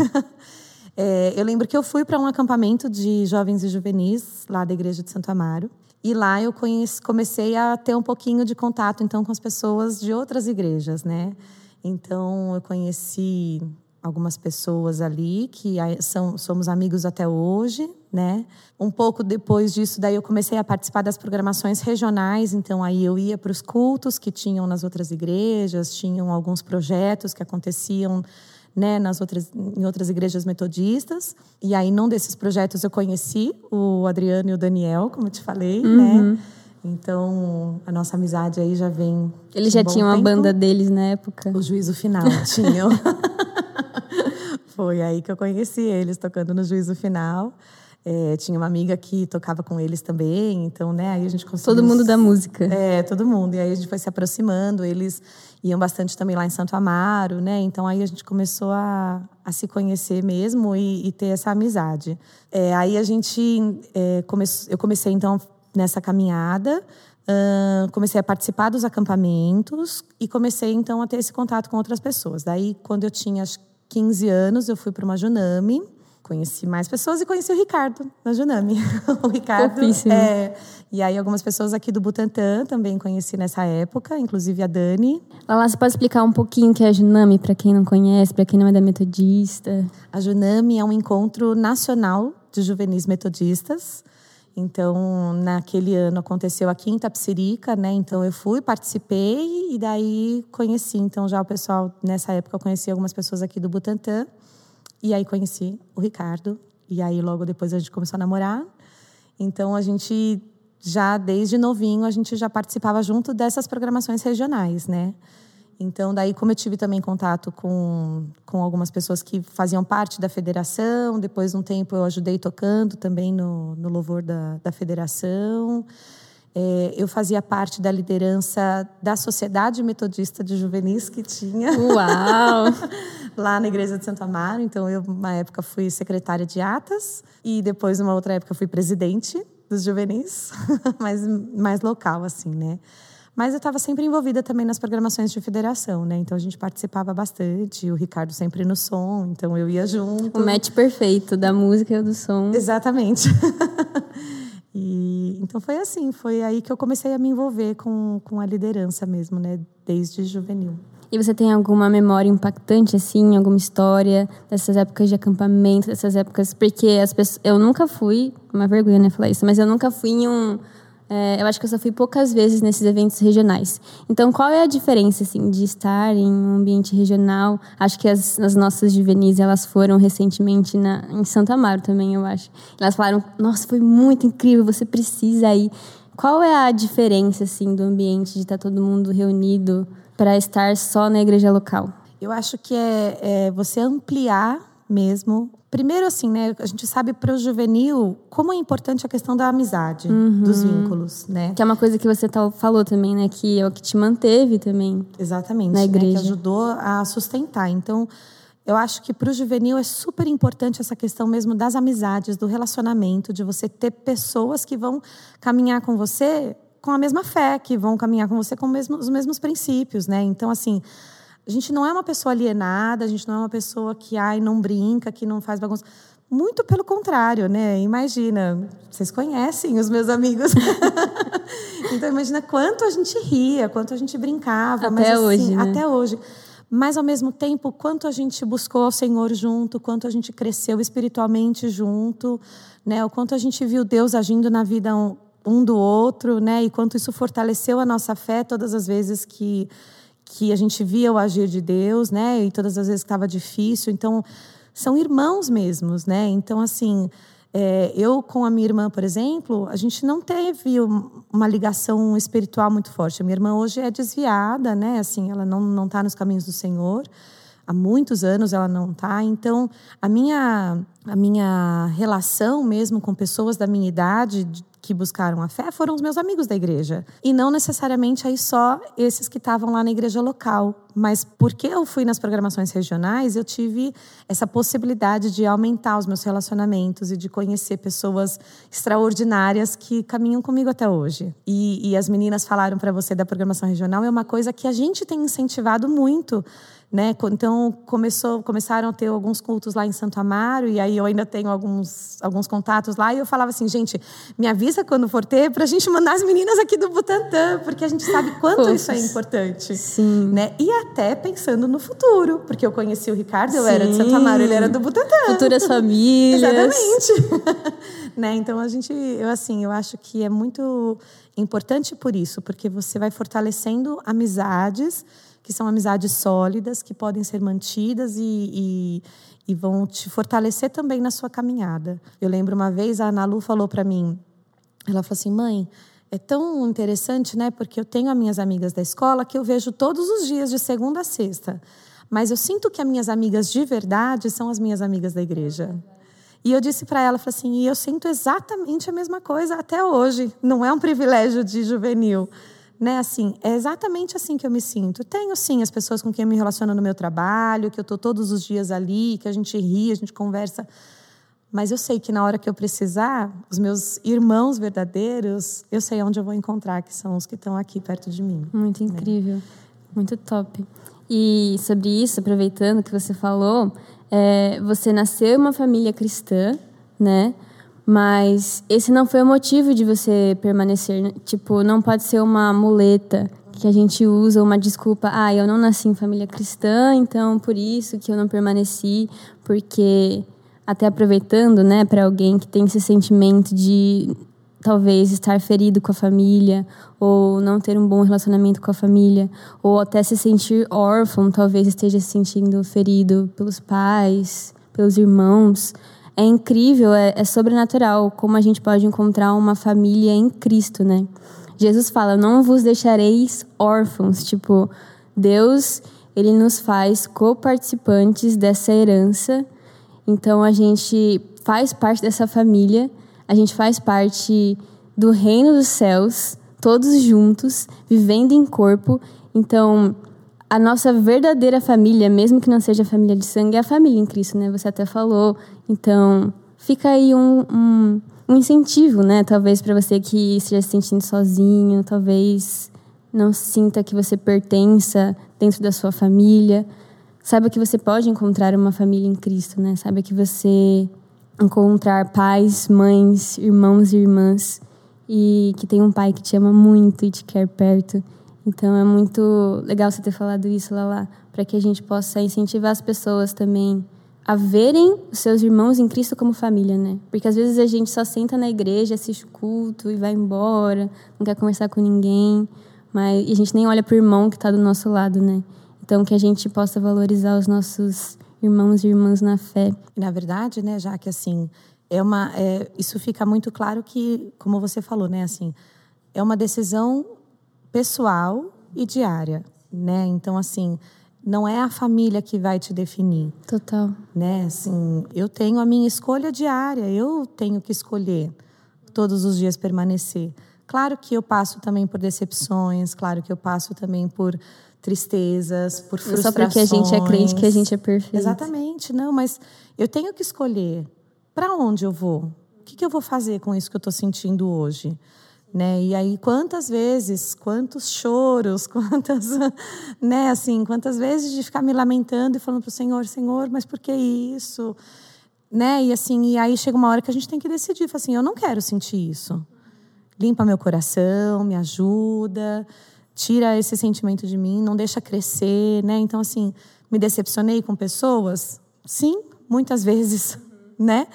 É, eu lembro que eu fui para um acampamento de jovens e juvenis lá da igreja de Santo Amaro. E lá eu conheci, comecei a ter um pouquinho de contato então com as pessoas de outras igrejas, né? Então eu conheci algumas pessoas ali que são, somos amigos até hoje, né? Um pouco depois disso, daí eu comecei a participar das programações regionais, então aí eu ia para os cultos que tinham nas outras igrejas, tinham alguns projetos que aconteciam né, nas outras, em outras igrejas metodistas. E aí, num desses projetos, eu conheci o Adriano e o Daniel, como eu te falei, né? uhum. né? Então, a nossa amizade aí já vem. Eles já um tinham tempo. a banda deles na época? O juízo final <laughs> tinham. <laughs> Foi aí que eu conheci eles tocando no juízo final. É, tinha uma amiga que tocava com eles também, então, né, aí a gente conseguiu... Todo mundo da música. É, todo mundo. E aí a gente foi se aproximando, eles iam bastante também lá em Santo Amaro, né, então aí a gente começou a, a se conhecer mesmo e, e ter essa amizade. É, aí a gente, é, come, eu comecei então nessa caminhada, uh, comecei a participar dos acampamentos e comecei então a ter esse contato com outras pessoas. Daí, quando eu tinha 15 anos, eu fui para uma Junami, conheci mais pessoas e conheci o Ricardo na Junami. <laughs> o Ricardo é, e aí algumas pessoas aqui do Butantã também conheci nessa época, inclusive a Dani. Lala, você pode explicar um pouquinho o que é a Junami para quem não conhece, para quem não é da metodista? A Junami é um encontro nacional de juvenis metodistas. Então, naquele ano aconteceu aqui em Tapsirica, né? Então eu fui, participei e daí conheci. Então já o pessoal nessa época eu conheci algumas pessoas aqui do Butantã e aí conheci o Ricardo e aí logo depois a gente começou a namorar. Então a gente já desde novinho a gente já participava junto dessas programações regionais, né? Então, daí, como eu tive também contato com, com algumas pessoas que faziam parte da federação, depois de um tempo eu ajudei tocando também no, no louvor da, da federação. É, eu fazia parte da liderança da Sociedade Metodista de Juvenis que tinha. Uau! <laughs> lá na Igreja de Santo Amaro. Então, eu, uma época, fui secretária de atas e depois, uma outra época, fui presidente dos juvenis, <laughs> mas mais local, assim, né? Mas eu estava sempre envolvida também nas programações de federação, né? Então a gente participava bastante, o Ricardo sempre no som, então eu ia junto. O match perfeito da música e do som. Exatamente. <laughs> então foi assim, foi aí que eu comecei a me envolver com, com a liderança mesmo, né? Desde juvenil. E você tem alguma memória impactante, assim, alguma história dessas épocas de acampamento, dessas épocas? Porque as pessoas, eu nunca fui, uma vergonha, né, falar isso, mas eu nunca fui em um é, eu acho que eu só fui poucas vezes nesses eventos regionais. Então, qual é a diferença, assim, de estar em um ambiente regional? Acho que as, as nossas juvenis, elas foram recentemente na, em Santa Amaro também, eu acho. Elas falaram, nossa, foi muito incrível, você precisa ir. Qual é a diferença, assim, do ambiente de estar todo mundo reunido para estar só na igreja local? Eu acho que é, é você ampliar mesmo Primeiro, assim, né? A gente sabe para o juvenil como é importante a questão da amizade, uhum. dos vínculos, né? Que é uma coisa que você falou também, né? Que é o que te manteve também. Exatamente. Na igreja. Né? Que ajudou a sustentar. Então, eu acho que para o juvenil é super importante essa questão mesmo das amizades, do relacionamento, de você ter pessoas que vão caminhar com você com a mesma fé, que vão caminhar com você com mesmo, os mesmos princípios, né? Então, assim a gente não é uma pessoa alienada, a gente não é uma pessoa que ai, não brinca, que não faz bagunça. Muito pelo contrário, né? Imagina, vocês conhecem os meus amigos. <laughs> então imagina quanto a gente ria, quanto a gente brincava. Até mas, assim, hoje. Né? Até hoje. Mas ao mesmo tempo, quanto a gente buscou ao Senhor junto, quanto a gente cresceu espiritualmente junto, né? O quanto a gente viu Deus agindo na vida um do outro, né? E quanto isso fortaleceu a nossa fé todas as vezes que que a gente via o agir de Deus, né? E todas as vezes estava difícil. Então, são irmãos mesmos, né? Então, assim, é, eu com a minha irmã, por exemplo, a gente não teve uma ligação espiritual muito forte. A minha irmã hoje é desviada, né? Assim, ela não não está nos caminhos do Senhor. Há muitos anos ela não está. Então, a minha a minha relação mesmo com pessoas da minha idade, que buscaram a fé foram os meus amigos da igreja. E não necessariamente aí só esses que estavam lá na igreja local. Mas porque eu fui nas programações regionais, eu tive essa possibilidade de aumentar os meus relacionamentos e de conhecer pessoas extraordinárias que caminham comigo até hoje. E, e as meninas falaram para você da programação regional, é uma coisa que a gente tem incentivado muito né? Então começou, começaram a ter alguns cultos lá em Santo Amaro e aí eu ainda tenho alguns, alguns contatos lá e eu falava assim, gente, me avisa quando for ter para a gente mandar as meninas aqui do Butantã, porque a gente sabe quanto isso é importante, Sim. né? E até pensando no futuro, porque eu conheci o Ricardo, eu Sim. era de Santo Amaro, ele era do Butantã. Futuras <laughs> famílias. Exatamente. <laughs> né? Então a gente, eu assim, eu acho que é muito importante por isso, porque você vai fortalecendo amizades que são amizades sólidas, que podem ser mantidas e, e, e vão te fortalecer também na sua caminhada. Eu lembro uma vez a Ana Lu falou para mim, ela falou assim, mãe, é tão interessante, né? Porque eu tenho as minhas amigas da escola que eu vejo todos os dias, de segunda a sexta. Mas eu sinto que as minhas amigas de verdade são as minhas amigas da igreja. E eu disse para ela, falei assim, e eu sinto exatamente a mesma coisa até hoje. Não é um privilégio de juvenil né? Assim, é exatamente assim que eu me sinto. Tenho sim as pessoas com quem eu me relaciono no meu trabalho, que eu estou todos os dias ali, que a gente ri, a gente conversa. Mas eu sei que na hora que eu precisar, os meus irmãos verdadeiros, eu sei onde eu vou encontrar, que são os que estão aqui perto de mim. Muito né? incrível, né? muito top. E sobre isso, aproveitando que você falou, é, você nasceu em uma família cristã, né? Mas esse não foi o motivo de você permanecer. Né? Tipo, não pode ser uma muleta que a gente usa, uma desculpa. Ah, eu não nasci em família cristã, então por isso que eu não permaneci. Porque, até aproveitando, né, para alguém que tem esse sentimento de talvez estar ferido com a família, ou não ter um bom relacionamento com a família, ou até se sentir órfão, talvez esteja se sentindo ferido pelos pais, pelos irmãos é incrível, é, é sobrenatural como a gente pode encontrar uma família em Cristo, né? Jesus fala: "Não vos deixareis órfãos", tipo, Deus, ele nos faz coparticipantes dessa herança. Então a gente faz parte dessa família, a gente faz parte do reino dos céus, todos juntos, vivendo em corpo. Então, a nossa verdadeira família, mesmo que não seja família de sangue, é a família em Cristo, né? Você até falou. Então, fica aí um, um, um incentivo, né? Talvez para você que esteja se sentindo sozinho, talvez não sinta que você pertença dentro da sua família. Saiba que você pode encontrar uma família em Cristo, né? Saiba que você encontrar pais, mães, irmãos e irmãs e que tem um pai que te ama muito e te quer perto. Então é muito legal você ter falado isso, Lala, para que a gente possa incentivar as pessoas também a verem os seus irmãos em Cristo como família, né? Porque às vezes a gente só senta na igreja, assiste o culto e vai embora, não quer conversar com ninguém, mas e a gente nem olha para o irmão que está do nosso lado, né? Então que a gente possa valorizar os nossos irmãos e irmãs na fé. Na verdade, né, já que assim é uma, é, isso fica muito claro que, como você falou, né, assim é uma decisão pessoal e diária, né? Então assim, não é a família que vai te definir. Total. Né? Assim, eu tenho a minha escolha diária, eu tenho que escolher todos os dias permanecer. Claro que eu passo também por decepções, claro que eu passo também por tristezas, por frustrações. Só porque a gente é crente que a gente é perfeito. Exatamente, não, mas eu tenho que escolher para onde eu vou. O que, que eu vou fazer com isso que eu estou sentindo hoje? Né? E aí quantas vezes, quantos choros, <laughs> quantas, né, assim, quantas vezes de ficar me lamentando e falando para o Senhor, Senhor, mas por que isso? Né? E assim, e aí chega uma hora que a gente tem que decidir, assim, eu não quero sentir isso. Limpa meu coração, me ajuda, tira esse sentimento de mim, não deixa crescer, né? Então assim, me decepcionei com pessoas? Sim, muitas vezes, <laughs> né?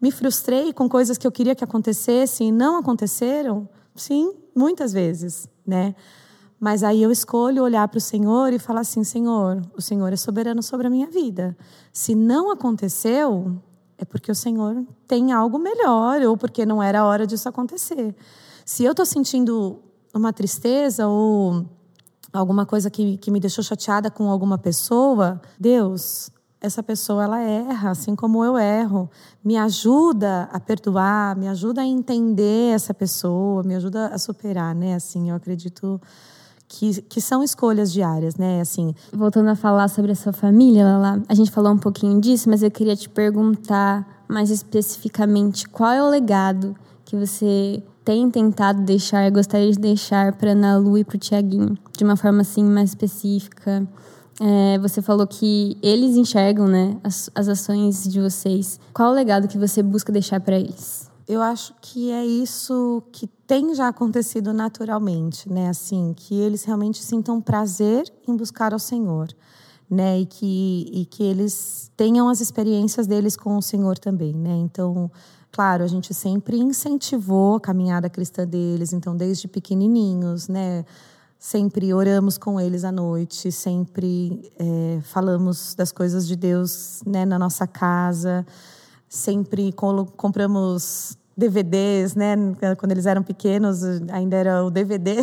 Me frustrei com coisas que eu queria que acontecessem e não aconteceram? Sim, muitas vezes, né? Mas aí eu escolho olhar para o Senhor e falar assim: Senhor, o Senhor é soberano sobre a minha vida. Se não aconteceu, é porque o Senhor tem algo melhor ou porque não era hora disso acontecer. Se eu estou sentindo uma tristeza ou alguma coisa que, que me deixou chateada com alguma pessoa, Deus, essa pessoa ela erra, assim como eu erro. Me ajuda a perdoar, me ajuda a entender essa pessoa, me ajuda a superar, né? Assim, eu acredito que, que são escolhas diárias, né? Assim. Voltando a falar sobre a sua família, Lala, a gente falou um pouquinho disso, mas eu queria te perguntar mais especificamente qual é o legado que você tem tentado deixar, gostaria de deixar para Ana Lu e para o Tiaguinho, de uma forma assim mais específica. É, você falou que eles enxergam, né, as, as ações de vocês. Qual o legado que você busca deixar para eles? eu acho que é isso que tem já acontecido naturalmente, né? Assim, que eles realmente sintam prazer em buscar ao Senhor, né? E que, e que eles tenham as experiências deles com o Senhor também, né? Então, claro, a gente sempre incentivou a caminhada cristã deles, então, desde pequenininhos, né? Sempre oramos com eles à noite, sempre é, falamos das coisas de Deus né, na nossa casa sempre compramos DVDs, né? Quando eles eram pequenos, ainda era o DVD.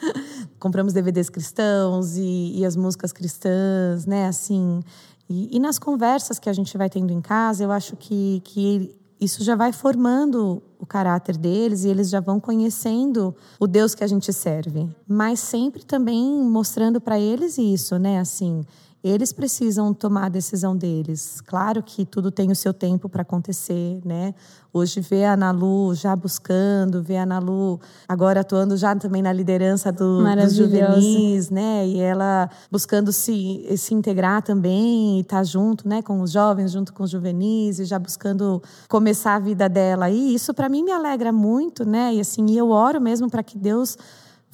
<laughs> compramos DVDs cristãos e, e, as músicas cristãs, né? Assim, e, e, nas conversas que a gente vai tendo em casa, eu acho que, que isso já vai formando o caráter deles e eles já vão conhecendo o Deus que a gente serve. Mas sempre também mostrando para eles isso, né? Assim, eles precisam tomar a decisão deles. Claro que tudo tem o seu tempo para acontecer, né? Hoje ver a Nalu já buscando, ver a Nalu agora atuando já também na liderança do, dos juvenis, né? E ela buscando se, se integrar também e estar tá junto, né? Com os jovens, junto com os juvenis e já buscando começar a vida dela. E isso para mim me alegra muito, né? E assim, eu oro mesmo para que Deus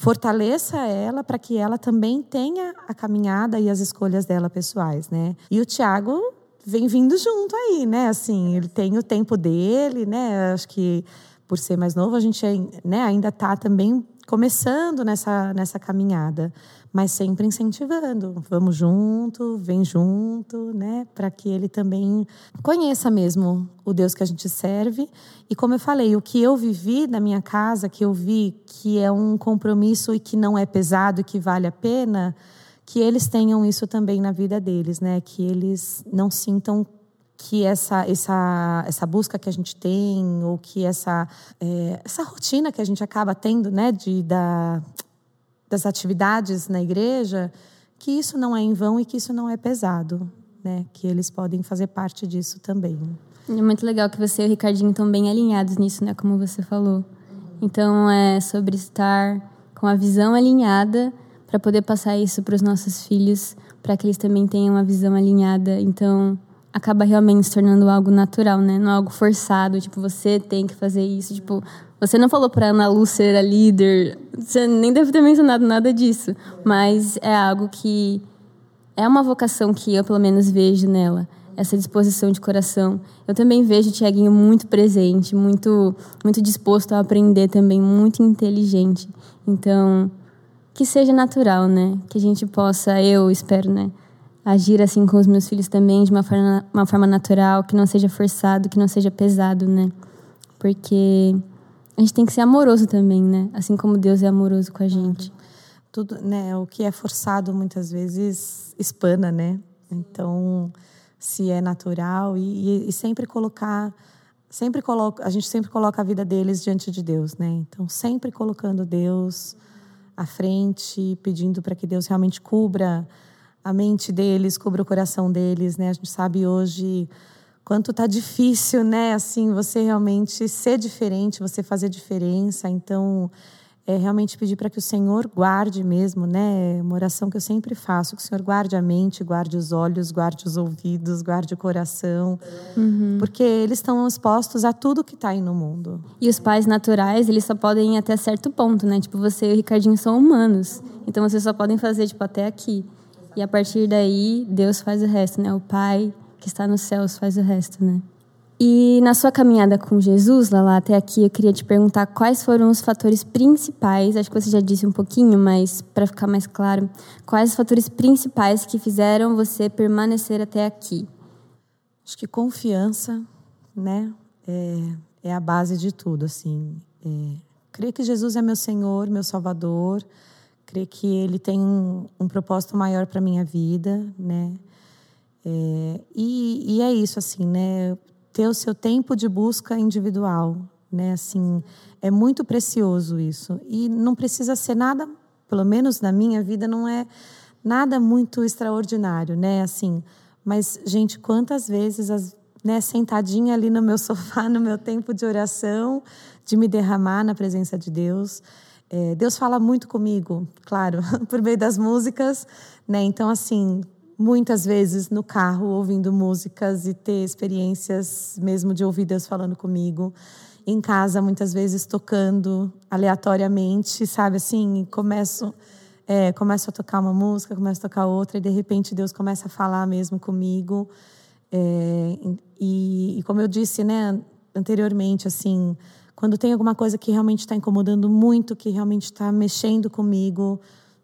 fortaleça ela para que ela também tenha a caminhada e as escolhas dela pessoais, né? E o Tiago vem vindo junto aí, né? Assim, ele tem o tempo dele, né? Acho que por ser mais novo, a gente né, ainda está também começando nessa, nessa caminhada mas sempre incentivando. Vamos junto, vem junto, né? Para que ele também conheça mesmo o Deus que a gente serve. E como eu falei, o que eu vivi na minha casa, que eu vi que é um compromisso e que não é pesado e que vale a pena, que eles tenham isso também na vida deles, né? Que eles não sintam que essa, essa, essa busca que a gente tem, ou que essa, é, essa rotina que a gente acaba tendo, né, de, da, das atividades na igreja, que isso não é em vão e que isso não é pesado, né? Que eles podem fazer parte disso também. É muito legal que você e o Ricardinho estão bem alinhados nisso, né? Como você falou. Então é sobre estar com a visão alinhada para poder passar isso para os nossos filhos, para que eles também tenham uma visão alinhada. Então acaba realmente se tornando algo natural, né? Não algo forçado, tipo, você tem que fazer isso. Tipo, você não falou para Ana Lu ser a líder, você nem deve ter mencionado nada disso, mas é algo que é uma vocação que eu, pelo menos, vejo nela. Essa disposição de coração. Eu também vejo o Tiaguinho muito presente, muito, muito disposto a aprender também, muito inteligente. Então, que seja natural, né? Que a gente possa, eu espero, né? Agir assim com os meus filhos também de uma forma, uma forma natural, que não seja forçado, que não seja pesado, né? Porque a gente tem que ser amoroso também, né? Assim como Deus é amoroso com a gente. Tudo, né? O que é forçado muitas vezes espana, né? Então, se é natural e, e sempre colocar sempre coloca a gente sempre coloca a vida deles diante de Deus, né? Então, sempre colocando Deus à frente, pedindo para que Deus realmente cubra a mente deles, cubra o coração deles, né? A gente sabe hoje quanto tá difícil, né? Assim, você realmente ser diferente, você fazer diferença. Então, é realmente pedir para que o Senhor guarde mesmo, né? Uma oração que eu sempre faço, que o Senhor guarde a mente, guarde os olhos, guarde os ouvidos, guarde o coração, uhum. porque eles estão expostos a tudo que está aí no mundo. E os pais naturais, eles só podem ir até certo ponto, né? Tipo, você e o Ricardinho são humanos, então vocês só podem fazer tipo até aqui. E a partir daí, Deus faz o resto, né? O Pai que está nos céus faz o resto, né? E na sua caminhada com Jesus, Lala, até aqui eu queria te perguntar quais foram os fatores principais, acho que você já disse um pouquinho, mas para ficar mais claro, quais os fatores principais que fizeram você permanecer até aqui? Acho que confiança, né, é, é a base de tudo, assim. É, crer que Jesus é meu Senhor, meu Salvador, crer que Ele tem um, um propósito maior para minha vida, né, é, e, e é isso, assim, né, ter o seu tempo de busca individual, né? Assim, é muito precioso isso. E não precisa ser nada, pelo menos na minha vida, não é nada muito extraordinário, né? Assim, mas gente, quantas vezes as, né, sentadinha ali no meu <laughs> sofá, no meu tempo de oração, de me derramar na presença de Deus. É, Deus fala muito comigo, claro, <laughs> por meio das músicas, né? Então, assim, muitas vezes no carro ouvindo músicas e ter experiências mesmo de ouvir Deus falando comigo. Em casa, muitas vezes tocando aleatoriamente, sabe assim, começo é, começo a tocar uma música, começo a tocar outra e de repente Deus começa a falar mesmo comigo. É, e, e como eu disse, né, anteriormente, assim, quando tem alguma coisa que realmente está incomodando muito, que realmente está mexendo comigo,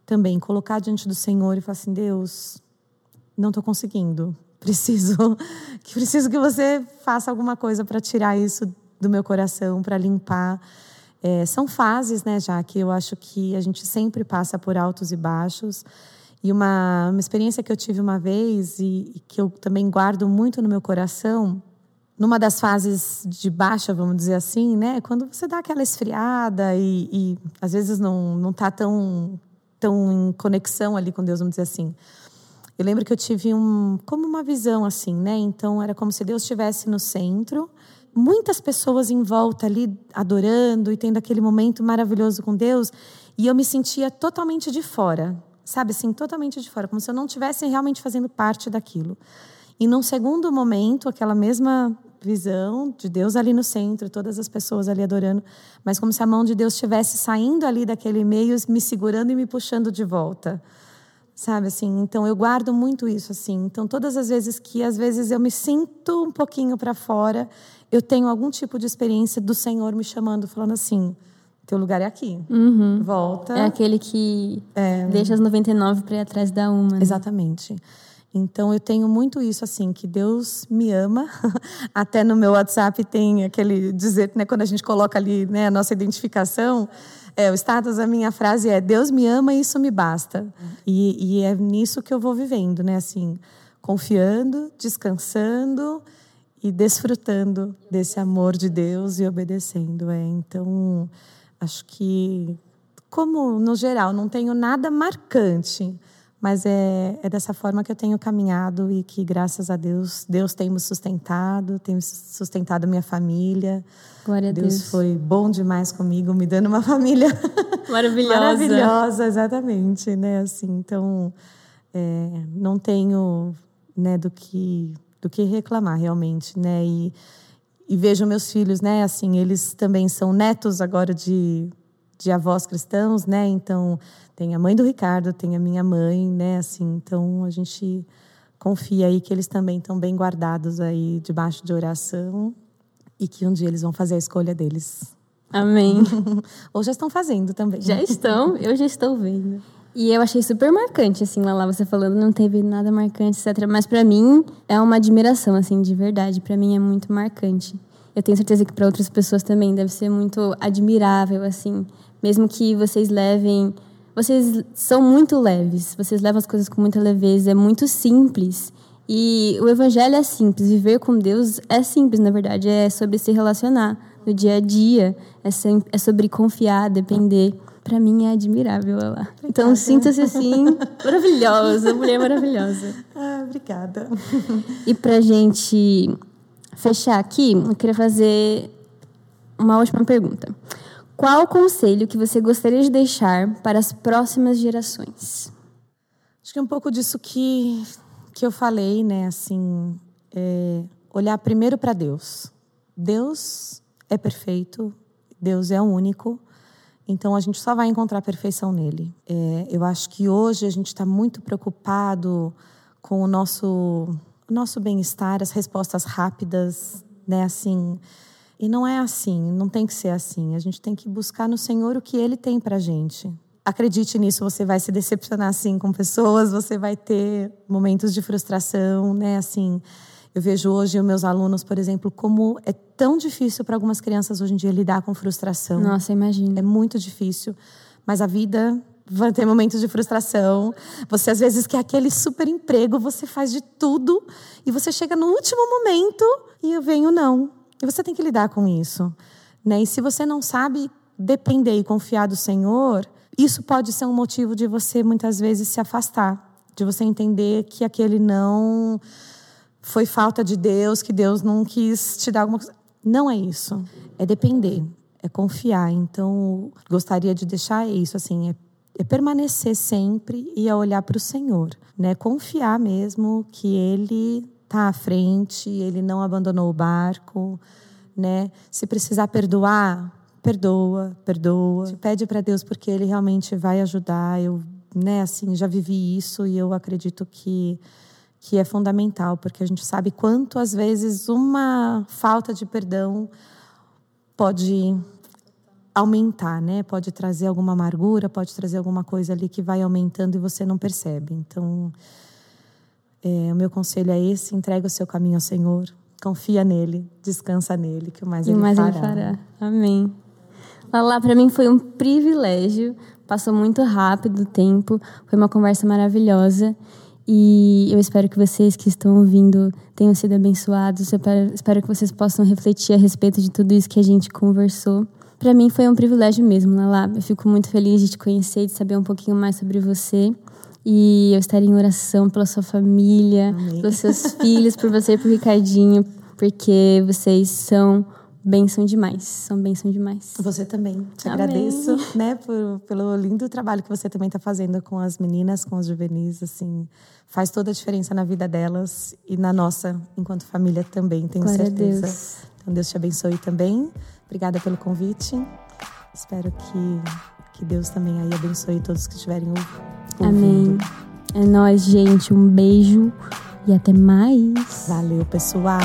também colocar diante do Senhor e falar assim, Deus, não estou conseguindo. Preciso <laughs> que preciso que você faça alguma coisa para tirar isso do meu coração, para limpar. É, são fases, né, já que eu acho que a gente sempre passa por altos e baixos. E uma, uma experiência que eu tive uma vez e, e que eu também guardo muito no meu coração, numa das fases de baixa, vamos dizer assim, né, quando você dá aquela esfriada e, e às vezes não não está tão tão em conexão ali com Deus, vamos dizer assim. Eu lembro que eu tive um, como uma visão assim, né? Então era como se Deus estivesse no centro, muitas pessoas em volta ali adorando e tendo aquele momento maravilhoso com Deus, e eu me sentia totalmente de fora, sabe assim, totalmente de fora, como se eu não estivesse realmente fazendo parte daquilo. E num segundo momento, aquela mesma visão de Deus ali no centro, todas as pessoas ali adorando, mas como se a mão de Deus estivesse saindo ali daquele meio, me segurando e me puxando de volta sabe assim? Então eu guardo muito isso assim. Então todas as vezes que às vezes eu me sinto um pouquinho para fora eu tenho algum tipo de experiência do Senhor me chamando falando assim teu lugar é aqui. Uhum. volta. É aquele que é... deixa as 99 para ir atrás da uma né? exatamente então eu tenho muito isso assim que Deus me ama <laughs> até no meu WhatsApp tem aquele dizer né quando a gente coloca ali né a nossa identificação é, o status da minha frase é Deus me ama e isso me basta. E, e é nisso que eu vou vivendo, né? Assim, confiando, descansando e desfrutando desse amor de Deus e obedecendo. É. Então, acho que, como no geral, não tenho nada marcante mas é, é dessa forma que eu tenho caminhado e que, graças a Deus, Deus tem me sustentado, tem sustentado minha família. Glória a Deus. Deus foi bom demais comigo, me dando uma <laughs> família maravilhosa. maravilhosa, exatamente, né? Assim, então, é, não tenho, né, do que do que reclamar realmente, né? E, e vejo meus filhos, né? Assim, eles também são netos agora de de avós cristãos, né? Então, tem a mãe do Ricardo, tem a minha mãe, né? Assim, então a gente confia aí que eles também estão bem guardados aí debaixo de oração e que um dia eles vão fazer a escolha deles. Amém. <laughs> Ou já estão fazendo também. Já estão, eu já estou vendo. E eu achei super marcante, assim, lá, lá você falando, não teve nada marcante, etc. Mas para mim é uma admiração, assim, de verdade. Para mim é muito marcante. Eu tenho certeza que para outras pessoas também deve ser muito admirável, assim. Mesmo que vocês levem. Vocês são muito leves, vocês levam as coisas com muita leveza, é muito simples. E o evangelho é simples, viver com Deus é simples, na verdade, é sobre se relacionar no dia a dia, é, sempre, é sobre confiar, depender. Para mim é admirável lá. Então sinta-se assim, <laughs> maravilhosa, mulher maravilhosa. Ah, obrigada. E pra gente fechar aqui, eu queria fazer uma última pergunta. Qual o conselho que você gostaria de deixar para as próximas gerações? Acho que é um pouco disso que, que eu falei, né? Assim, é olhar primeiro para Deus. Deus é perfeito, Deus é único, então a gente só vai encontrar perfeição nele. É, eu acho que hoje a gente está muito preocupado com o nosso, o nosso bem-estar, as respostas rápidas, né? Assim, e não é assim, não tem que ser assim. A gente tem que buscar no Senhor o que Ele tem para gente. Acredite nisso, você vai se decepcionar assim com pessoas, você vai ter momentos de frustração, né? Assim, eu vejo hoje os meus alunos, por exemplo, como é tão difícil para algumas crianças hoje em dia lidar com frustração. Nossa, imagina. É muito difícil, mas a vida vai ter momentos de frustração. Você às vezes quer aquele super emprego, você faz de tudo e você chega no último momento e eu venho não. E você tem que lidar com isso. Né? E se você não sabe depender e confiar do Senhor, isso pode ser um motivo de você muitas vezes se afastar, de você entender que aquele não foi falta de Deus, que Deus não quis te dar alguma coisa. Não é isso. É depender, é confiar. Então, gostaria de deixar isso assim, é, é permanecer sempre e a olhar para o Senhor, né? Confiar mesmo que Ele está à frente, ele não abandonou o barco, né? Se precisar perdoar, perdoa, perdoa. Pede para Deus porque ele realmente vai ajudar. Eu, né, assim, já vivi isso e eu acredito que que é fundamental, porque a gente sabe quanto às vezes uma falta de perdão pode aumentar, né? Pode trazer alguma amargura, pode trazer alguma coisa ali que vai aumentando e você não percebe. Então, é, o meu conselho é esse: entrega o seu caminho ao Senhor, confia nele, descansa nele, que o mais, e ele, mais fará. ele fará. Amém. Lá para mim foi um privilégio. Passou muito rápido o tempo. Foi uma conversa maravilhosa. E eu espero que vocês que estão ouvindo tenham sido abençoados. Eu espero que vocês possam refletir a respeito de tudo isso que a gente conversou. Para mim foi um privilégio mesmo, Lala. Eu fico muito feliz de te conhecer, de saber um pouquinho mais sobre você. E eu estarei em oração pela sua família, Amém. pelos seus filhos, por você e por Ricardinho, porque vocês são bênção demais. São bênção demais. Você também. Te Amém. agradeço, né, por, pelo lindo trabalho que você também está fazendo com as meninas, com os juvenis, assim, faz toda a diferença na vida delas e na nossa, enquanto família também, tenho Glória certeza. Deus. Então Deus te abençoe também. Obrigada pelo convite. Espero que que Deus também aí abençoe todos que estiverem ouvindo. Amém. É nóis, gente. Um beijo e até mais. Valeu, pessoal.